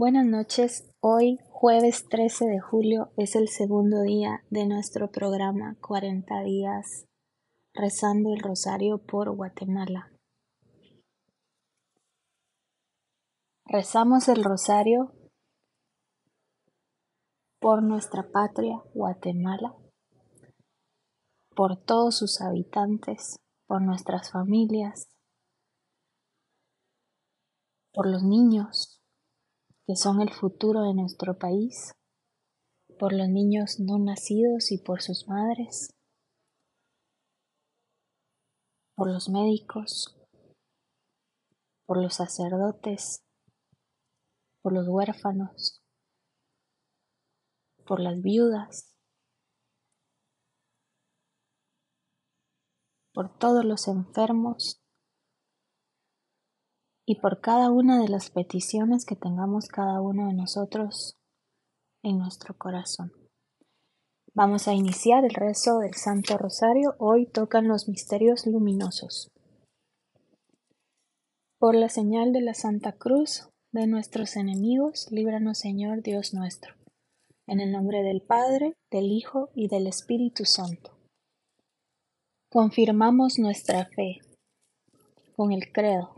Buenas noches, hoy jueves 13 de julio es el segundo día de nuestro programa 40 días rezando el rosario por Guatemala. Rezamos el rosario por nuestra patria, Guatemala, por todos sus habitantes, por nuestras familias, por los niños que son el futuro de nuestro país, por los niños no nacidos y por sus madres, por los médicos, por los sacerdotes, por los huérfanos, por las viudas, por todos los enfermos y por cada una de las peticiones que tengamos cada uno de nosotros en nuestro corazón. Vamos a iniciar el rezo del Santo Rosario. Hoy tocan los misterios luminosos. Por la señal de la Santa Cruz de nuestros enemigos, líbranos Señor Dios nuestro. En el nombre del Padre, del Hijo y del Espíritu Santo. Confirmamos nuestra fe con el credo.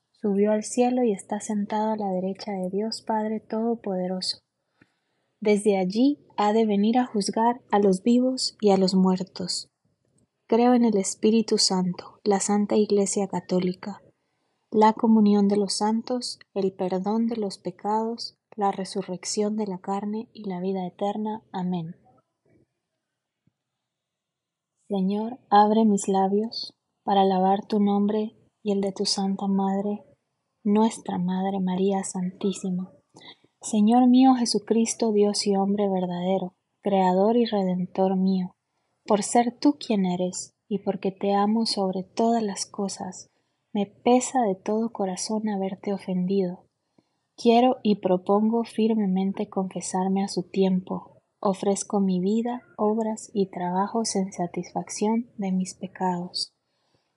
Subió al cielo y está sentado a la derecha de Dios Padre Todopoderoso. Desde allí ha de venir a juzgar a los vivos y a los muertos. Creo en el Espíritu Santo, la Santa Iglesia Católica, la comunión de los santos, el perdón de los pecados, la resurrección de la carne y la vida eterna. Amén. Señor, abre mis labios para alabar tu nombre y el de tu Santa Madre, nuestra Madre María Santísima. Señor mío Jesucristo, Dios y hombre verdadero, Creador y Redentor mío, por ser tú quien eres y porque te amo sobre todas las cosas, me pesa de todo corazón haberte ofendido. Quiero y propongo firmemente confesarme a su tiempo, Ofrezco mi vida, obras y trabajos en satisfacción de mis pecados,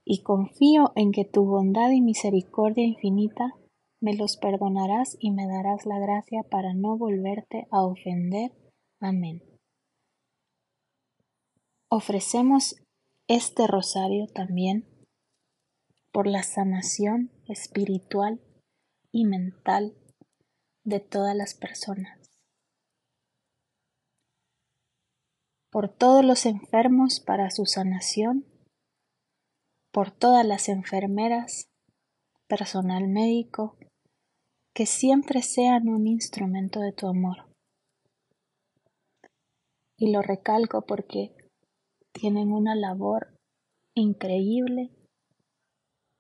y confío en que tu bondad y misericordia infinita me los perdonarás y me darás la gracia para no volverte a ofender. Amén. Ofrecemos este rosario también por la sanación espiritual y mental de todas las personas por todos los enfermos para su sanación, por todas las enfermeras, personal médico, que siempre sean un instrumento de tu amor. Y lo recalco porque tienen una labor increíble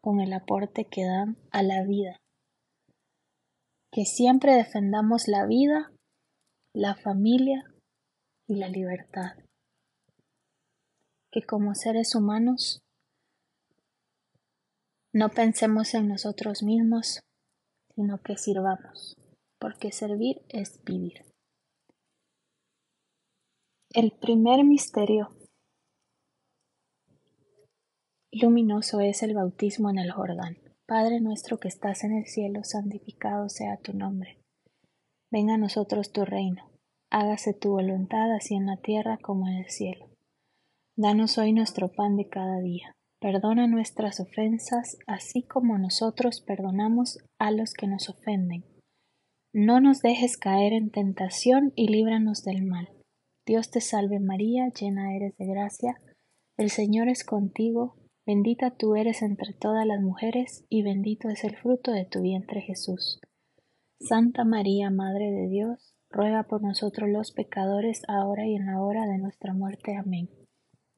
con el aporte que dan a la vida. Que siempre defendamos la vida, la familia y la libertad que como seres humanos no pensemos en nosotros mismos, sino que sirvamos, porque servir es vivir. El primer misterio luminoso es el bautismo en el Jordán. Padre nuestro que estás en el cielo, santificado sea tu nombre. Venga a nosotros tu reino. Hágase tu voluntad así en la tierra como en el cielo. Danos hoy nuestro pan de cada día. Perdona nuestras ofensas, así como nosotros perdonamos a los que nos ofenden. No nos dejes caer en tentación y líbranos del mal. Dios te salve María, llena eres de gracia, el Señor es contigo, bendita tú eres entre todas las mujeres, y bendito es el fruto de tu vientre Jesús. Santa María, Madre de Dios, ruega por nosotros los pecadores, ahora y en la hora de nuestra muerte. Amén.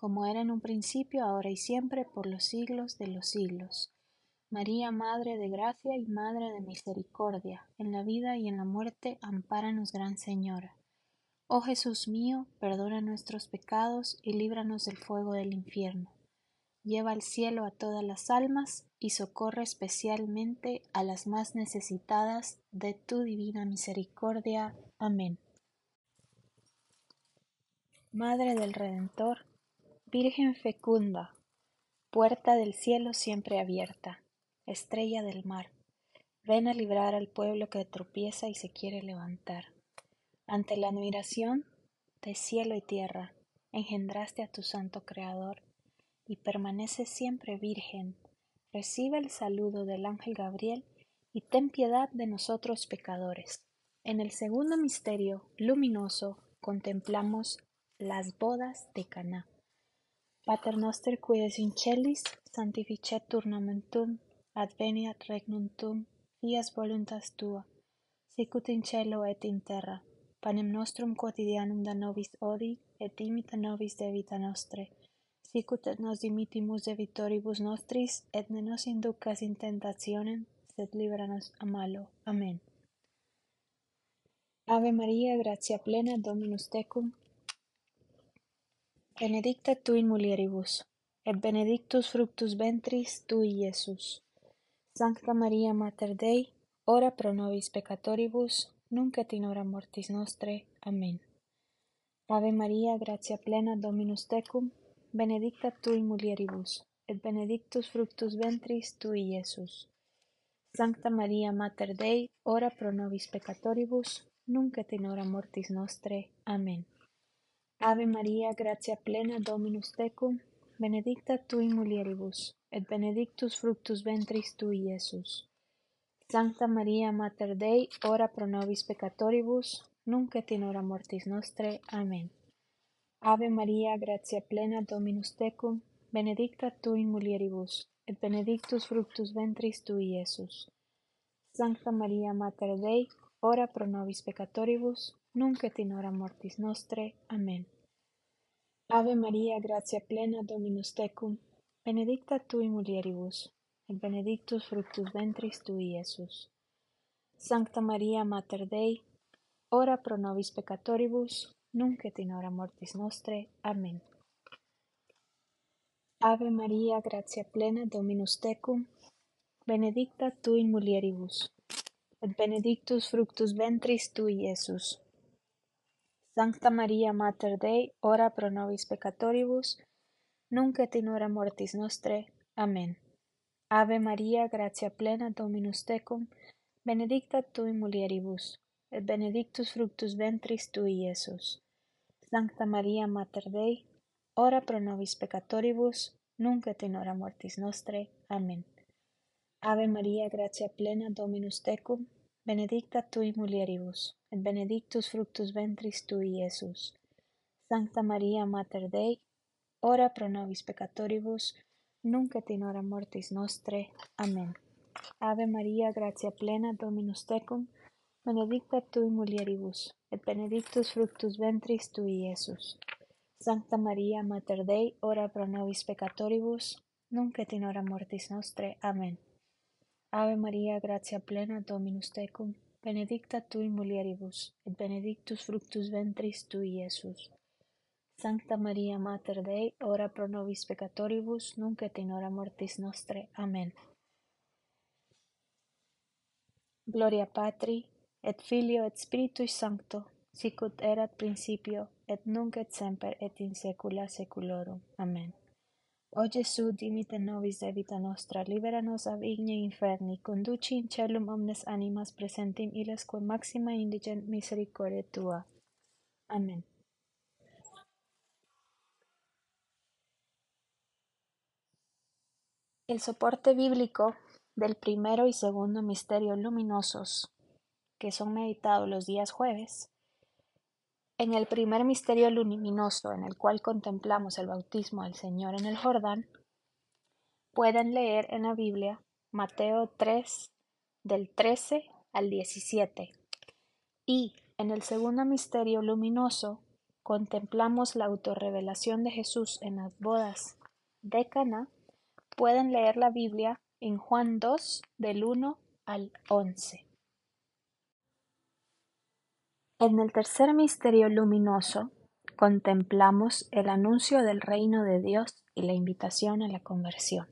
como era en un principio, ahora y siempre, por los siglos de los siglos. María, Madre de Gracia y Madre de Misericordia, en la vida y en la muerte, ampáranos, Gran Señora. Oh Jesús mío, perdona nuestros pecados y líbranos del fuego del infierno. Lleva al cielo a todas las almas y socorre especialmente a las más necesitadas de tu divina misericordia. Amén. Madre del Redentor, Virgen fecunda, puerta del cielo siempre abierta, estrella del mar, ven a librar al pueblo que tropieza y se quiere levantar. Ante la admiración de cielo y tierra, engendraste a tu santo Creador, y permaneces siempre virgen. Recibe el saludo del ángel Gabriel, y ten piedad de nosotros pecadores. En el segundo misterio luminoso contemplamos las bodas de Caná. Pater noster qui es in celis, sanctificetur nomen tum, adveniat regnum tum, fias voluntas tua, sicut in cielo et in terra. Panem nostrum quotidianum da nobis odi, et dimita nobis debita nostre, sicut et nos dimitimus debitoribus nostris, et ne nos inducas in tentationem, sed libera nos a malo. Amen. Ave Maria, gratia plena, Dominus tecum, benedicta tu in mulieribus, et benedictus fructus ventris tui, Iesus. Sancta Maria Mater Dei, ora pro nobis peccatoribus, nunc et in mortis nostre. Amen. Ave Maria, gratia plena, Dominus tecum, benedicta tu in mulieribus, et benedictus fructus ventris tui, Iesus. Sancta Maria Mater Dei, ora pro nobis peccatoribus, nunc et in mortis nostre. Amen. Ave Maria, gratia plena, Dominus tecum, benedicta tu in mulieribus, et benedictus fructus ventris tui, Iesus. Sancta Maria Mater Dei, ora pro nobis peccatoribus, nunc et in mortis nostre. Amen. Ave Maria, gratia plena Dominus tecum, benedicta tu in mulieribus, et benedictus fructus ventris tui, Iesus. Sancta Maria Mater Dei, ora pro nobis peccatoribus, nunc et in mortis nostre. Amen. Ave Maria, gratia plena Dominus tecum, benedicta tui mulieribus, et benedictus fructus ventris tui, Iesus. Sancta Maria Mater Dei, ora pro nobis peccatoribus, nunc et in hora mortis nostre. Amen. Ave Maria, gratia plena Dominus tecum, benedicta tu in mulieribus, et benedictus fructus ventris tui, Iesus. Sancta Maria Mater Dei, ora pro nobis peccatoribus, nunc et hora mortis nostre. Amen. Ave Maria, gratia plena Dominus tecum, benedicta tu in mulieribus, et benedictus fructus ventris tui, Iesus. Sancta Maria Mater Dei, ora pro nobis peccatoribus, nunc et hora mortis nostre. Amen. Ave Maria, gratia plena Dominus tecum, benedicta tui mulieribus, et benedictus fructus ventris tui, Iesus. Sancta Maria Mater Dei, ora pro nobis peccatoribus, nunc et in mortis nostre. Amen. Ave Maria, gratia plena Dominus tecum, benedicta tui mulieribus, et benedictus fructus ventris tui, Iesus. Sancta Maria Mater Dei, ora pro nobis peccatoribus, nunc et in mortis nostre. Amen. Ave Maria, gratia plena Dominus tecum, benedicta tu in mulieribus, et benedictus fructus ventris tui, Iesus. Sancta Maria, Mater Dei, ora pro nobis peccatoribus, nunc et in hora mortis nostre. Amen. Gloria Patri, et Filio, et Spiritui Sancto, sicut erat principio, et nunc et semper, et in saecula saeculorum. Amen. O Gesù, dimite nobis de vita nostra, libera nos ab igne inferni, conduci in celum omnes animas presentim illes quo maxima indigent misericordia tua. Amen. El soporte bíblico del primero y segundo misterio luminosos, que son meditados los días jueves, en el primer misterio luminoso en el cual contemplamos el bautismo del Señor en el Jordán, pueden leer en la Biblia Mateo 3 del 13 al 17. Y en el segundo misterio luminoso contemplamos la autorrevelación de Jesús en las bodas de Cana. Pueden leer la Biblia en Juan 2 del 1 al 11. En el tercer misterio luminoso contemplamos el anuncio del reino de Dios y la invitación a la conversión.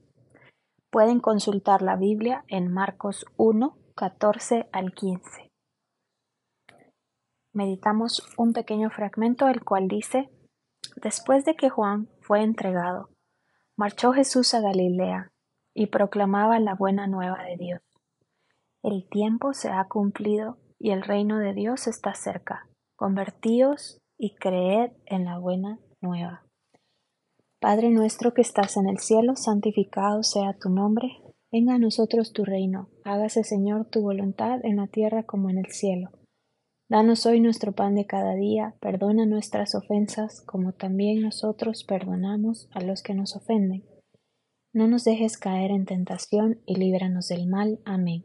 Pueden consultar la Biblia en Marcos 1, 14 al 15. Meditamos un pequeño fragmento el cual dice, Después de que Juan fue entregado, marchó Jesús a Galilea y proclamaba la buena nueva de Dios. El tiempo se ha cumplido y el reino de Dios está cerca. Convertíos y creed en la buena nueva. Padre nuestro que estás en el cielo, santificado sea tu nombre. Venga a nosotros tu reino. Hágase, Señor, tu voluntad en la tierra como en el cielo. Danos hoy nuestro pan de cada día. Perdona nuestras ofensas, como también nosotros perdonamos a los que nos ofenden. No nos dejes caer en tentación y líbranos del mal. Amén.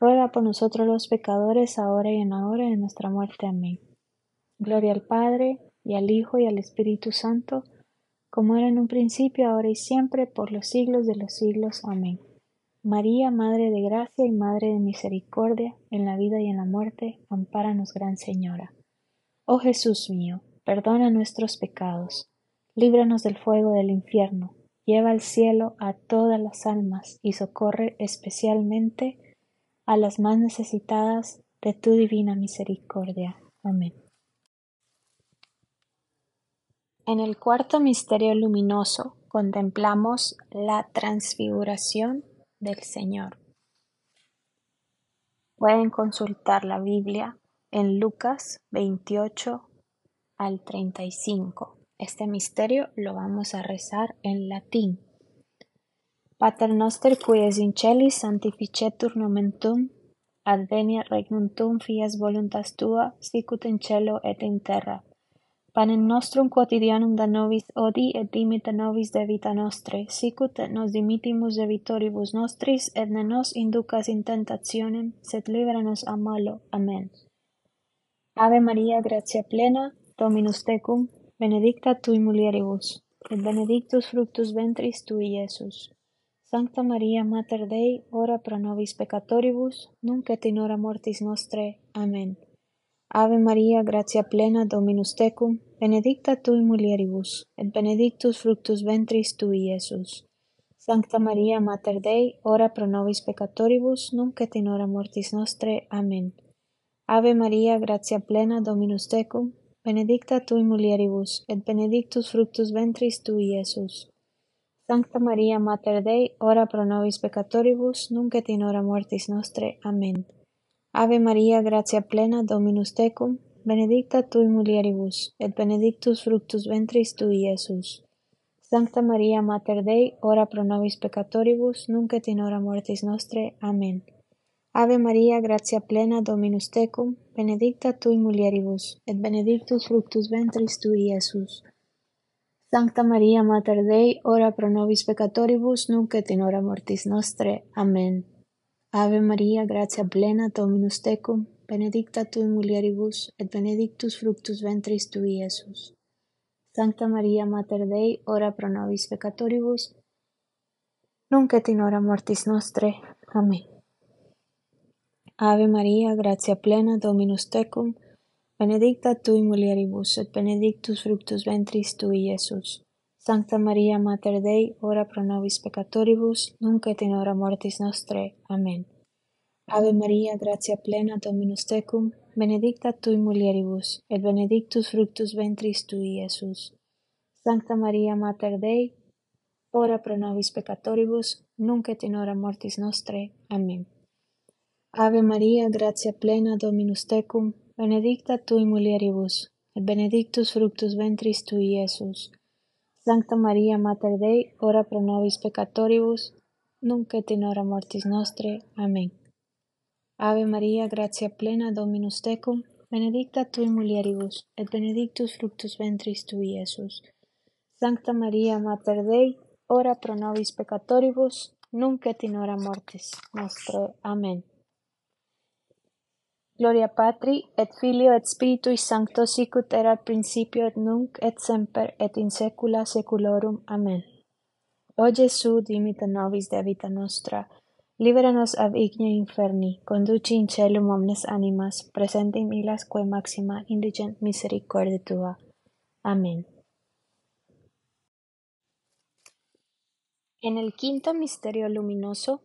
ruega por nosotros los pecadores, ahora y en la hora de nuestra muerte. Amén. Gloria al Padre, y al Hijo, y al Espíritu Santo, como era en un principio, ahora y siempre, por los siglos de los siglos. Amén. María, Madre de Gracia y Madre de Misericordia, en la vida y en la muerte, ampáranos, Gran Señora. Oh Jesús mío, perdona nuestros pecados, líbranos del fuego del infierno, lleva al cielo a todas las almas y socorre especialmente a las más necesitadas de tu divina misericordia. Amén. En el cuarto misterio luminoso contemplamos la transfiguración del Señor. Pueden consultar la Biblia en Lucas 28 al 35. Este misterio lo vamos a rezar en latín. Pater noster, qui es in celis, sanctificetur nomen Tum, adveniat regnum Tum, fias voluntas Tua, sicut in cielo et in terra. Panem nostrum quotidianum da nobis odi et dimita nobis debita nostre, sicut et nos dimitimus debitoribus nostris, et ne nos inducas in tentationem, sed libera nos a malo. Amen. Ave Maria, gratia plena, Dominus tecum, benedicta tui mulieribus, et benedictus fructus ventris tui, Iesus. Sancta Maria Mater Dei, ora pro nobis peccatoribus, nunc mortis nostre. Amen. Ave Maria, gratia plena, Dominus tecum, benedicta tui mulieribus, et benedictus fructus ventris tui, Iesus. Sancta Maria Mater Dei, ora pro nobis peccatoribus, nunc mortis nostre. Amen. Ave Maria, gratia plena, Dominus tecum, benedicta tui mulieribus, et benedictus fructus ventris tui, Iesus. Sancta Maria Mater Dei, ora pro nobis peccatoribus, nunc et in mortis nostre. Amen. Ave Maria, gratia plena, Dominus tecum, benedicta tui mulieribus, et benedictus fructus ventris tui, Iesus. Sancta Maria Mater Dei, ora pro nobis peccatoribus, nunc et in mortis nostre. Amen. Ave Maria, gratia plena, Dominus tecum, benedicta tui mulieribus, et benedictus fructus ventris tui, Iesus. Sancta Maria Mater Dei, ora pro nobis peccatoribus, nunc et in mortis nostre. Amen. Ave Maria, gratia plena, Dominus tecum, benedicta tui mulieribus, et benedictus fructus ventris tui, Iesus. Sancta Maria Mater Dei, ora pro nobis peccatoribus, nunc et in mortis nostre. Amen. Ave Maria, gratia plena, Dominus tecum, benedicta tui mulieribus et benedictus fructus ventris tui, Iesus. Sancta Maria Mater Dei, ora pro nobis peccatoribus, nunc et in mortis nostre. Amen. Ave Maria, gratia plena, Dominus tecum, benedicta tui mulieribus, et benedictus fructus ventris tui, Iesus. Sancta Maria Mater Dei, ora pro nobis peccatoribus, nunc et in hora mortis nostre. Amen. Ave Maria, gratia plena, Dominus tecum, benedicta tui mulieribus, et benedictus fructus ventris tui, Iesus. Sancta Maria Mater Dei, ora pro nobis peccatoribus, nunc et in hora mortis nostre. Amen. Ave Maria, gratia plena, Dominus tecum, benedicta tui mulieribus, et benedictus fructus ventris tui, Iesus. Sancta Maria, Mater Dei, ora pro nobis peccatoribus, nunc et in hora mortis nostre. Amen. Gloria Patri, et Filio, et Spiritui Sancto, sicut erat principio, et nunc, et semper, et in saecula saeculorum. Amen. O Jesu, dimita nobis de vita nostra, libera nos ab igne inferni, conduci in celum omnes animas, presente in ilas quae maxima indigent misericorde tua. Amén. En el quinto misterio luminoso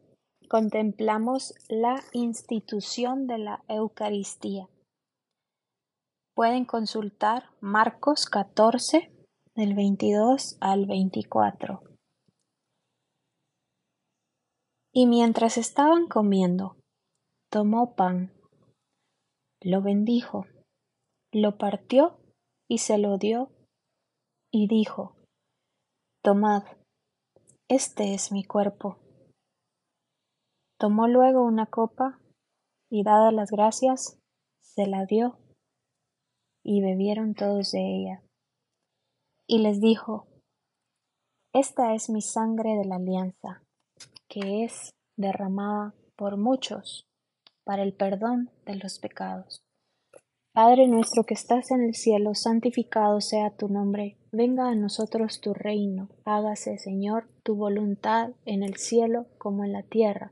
contemplamos la institución de la Eucaristía. Pueden consultar Marcos 14, del 22 al 24. Y mientras estaban comiendo, tomó pan, lo bendijo, lo partió y se lo dio, y dijo, Tomad, este es mi cuerpo. Tomó luego una copa, y dadas las gracias, se la dio, y bebieron todos de ella. Y les dijo, Esta es mi sangre de la alianza que es derramada por muchos para el perdón de los pecados. Padre nuestro que estás en el cielo, santificado sea tu nombre, venga a nosotros tu reino, hágase, Señor, tu voluntad en el cielo como en la tierra.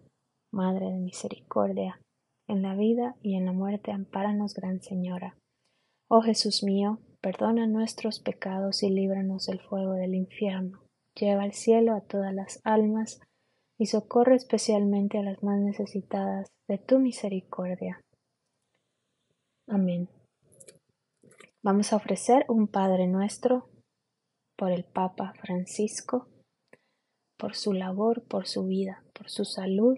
Madre de Misericordia, en la vida y en la muerte, ampáranos, Gran Señora. Oh Jesús mío, perdona nuestros pecados y líbranos del fuego del infierno. Lleva al cielo a todas las almas y socorre especialmente a las más necesitadas de tu misericordia. Amén. Vamos a ofrecer un Padre nuestro por el Papa Francisco, por su labor, por su vida, por su salud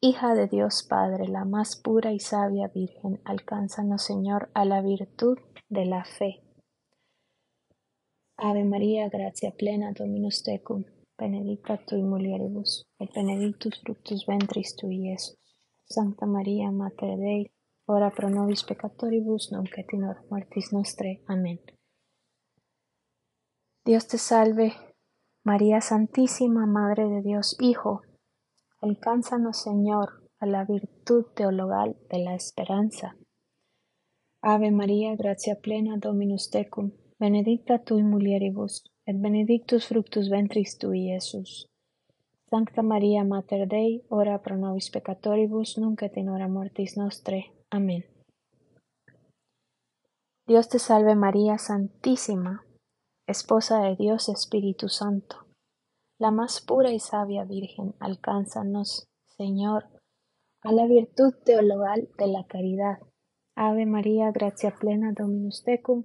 hija de Dios Padre, la más pura y sabia Virgen, alcánzanos Señor a la virtud de la fe. Ave María, gracia plena, Dominus tecum, benedicta tui mulieribus, et benedictus fructus ventris tui, Iesus. Santa María, Mater Dei, ora pro nobis peccatoribus, nunc et in mortis nostre. Amén. Dios te salve, María Santísima, Madre de Dios Hijo, alcánzanos, Señor, a la virtud teologal de la esperanza. Ave María, gracia plena, Dominus tecum, benedicta tui mulieribus, et benedictus fructus ventris tui, Iesus. Sancta María, Mater Dei, ora pro nobis peccatoribus, nunc et in hora mortis nostre. Amén. Dios te salve María Santísima, Esposa de Dios Espíritu Santo, la más pura y sabia Virgen, alcánzanos, Señor, a la virtud teologal de la caridad. Ave María, gracia plena, Dominus tecum,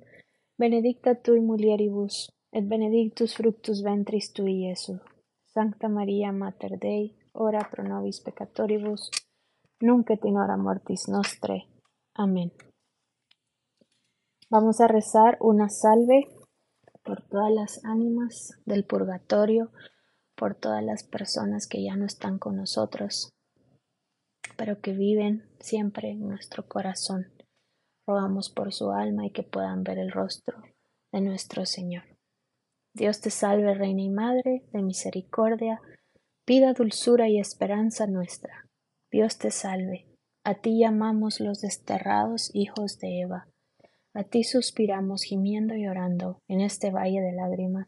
benedicta tui mulieribus, et benedictus fructus ventris tui, Iesus. Sancta María, Mater Dei, ora pro nobis peccatoribus, nunc et in hora mortis nostre. Amén. Vamos a rezar una salve por todas las ánimas del purgatorio, por todas las personas que ya no están con nosotros, pero que viven siempre en nuestro corazón. Rogamos por su alma y que puedan ver el rostro de nuestro Señor. Dios te salve, Reina y Madre de misericordia, pida dulzura y esperanza nuestra. Dios te salve, a ti llamamos los desterrados hijos de Eva. A ti suspiramos gimiendo y orando en este valle de lágrimas.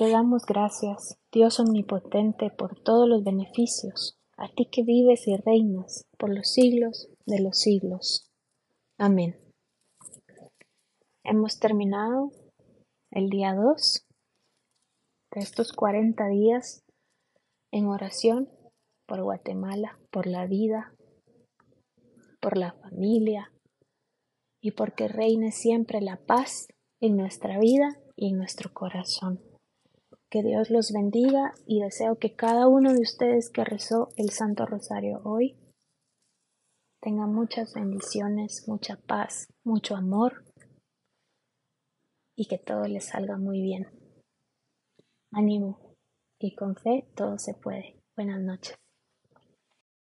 Te damos gracias, Dios omnipotente, por todos los beneficios, a ti que vives y reinas por los siglos de los siglos. Amén. Hemos terminado el día 2 de estos 40 días en oración por Guatemala, por la vida, por la familia, y porque reine siempre la paz en nuestra vida y en nuestro corazón. Que Dios los bendiga y deseo que cada uno de ustedes que rezó el Santo Rosario hoy tenga muchas bendiciones, mucha paz, mucho amor y que todo les salga muy bien. Ánimo y con fe todo se puede. Buenas noches.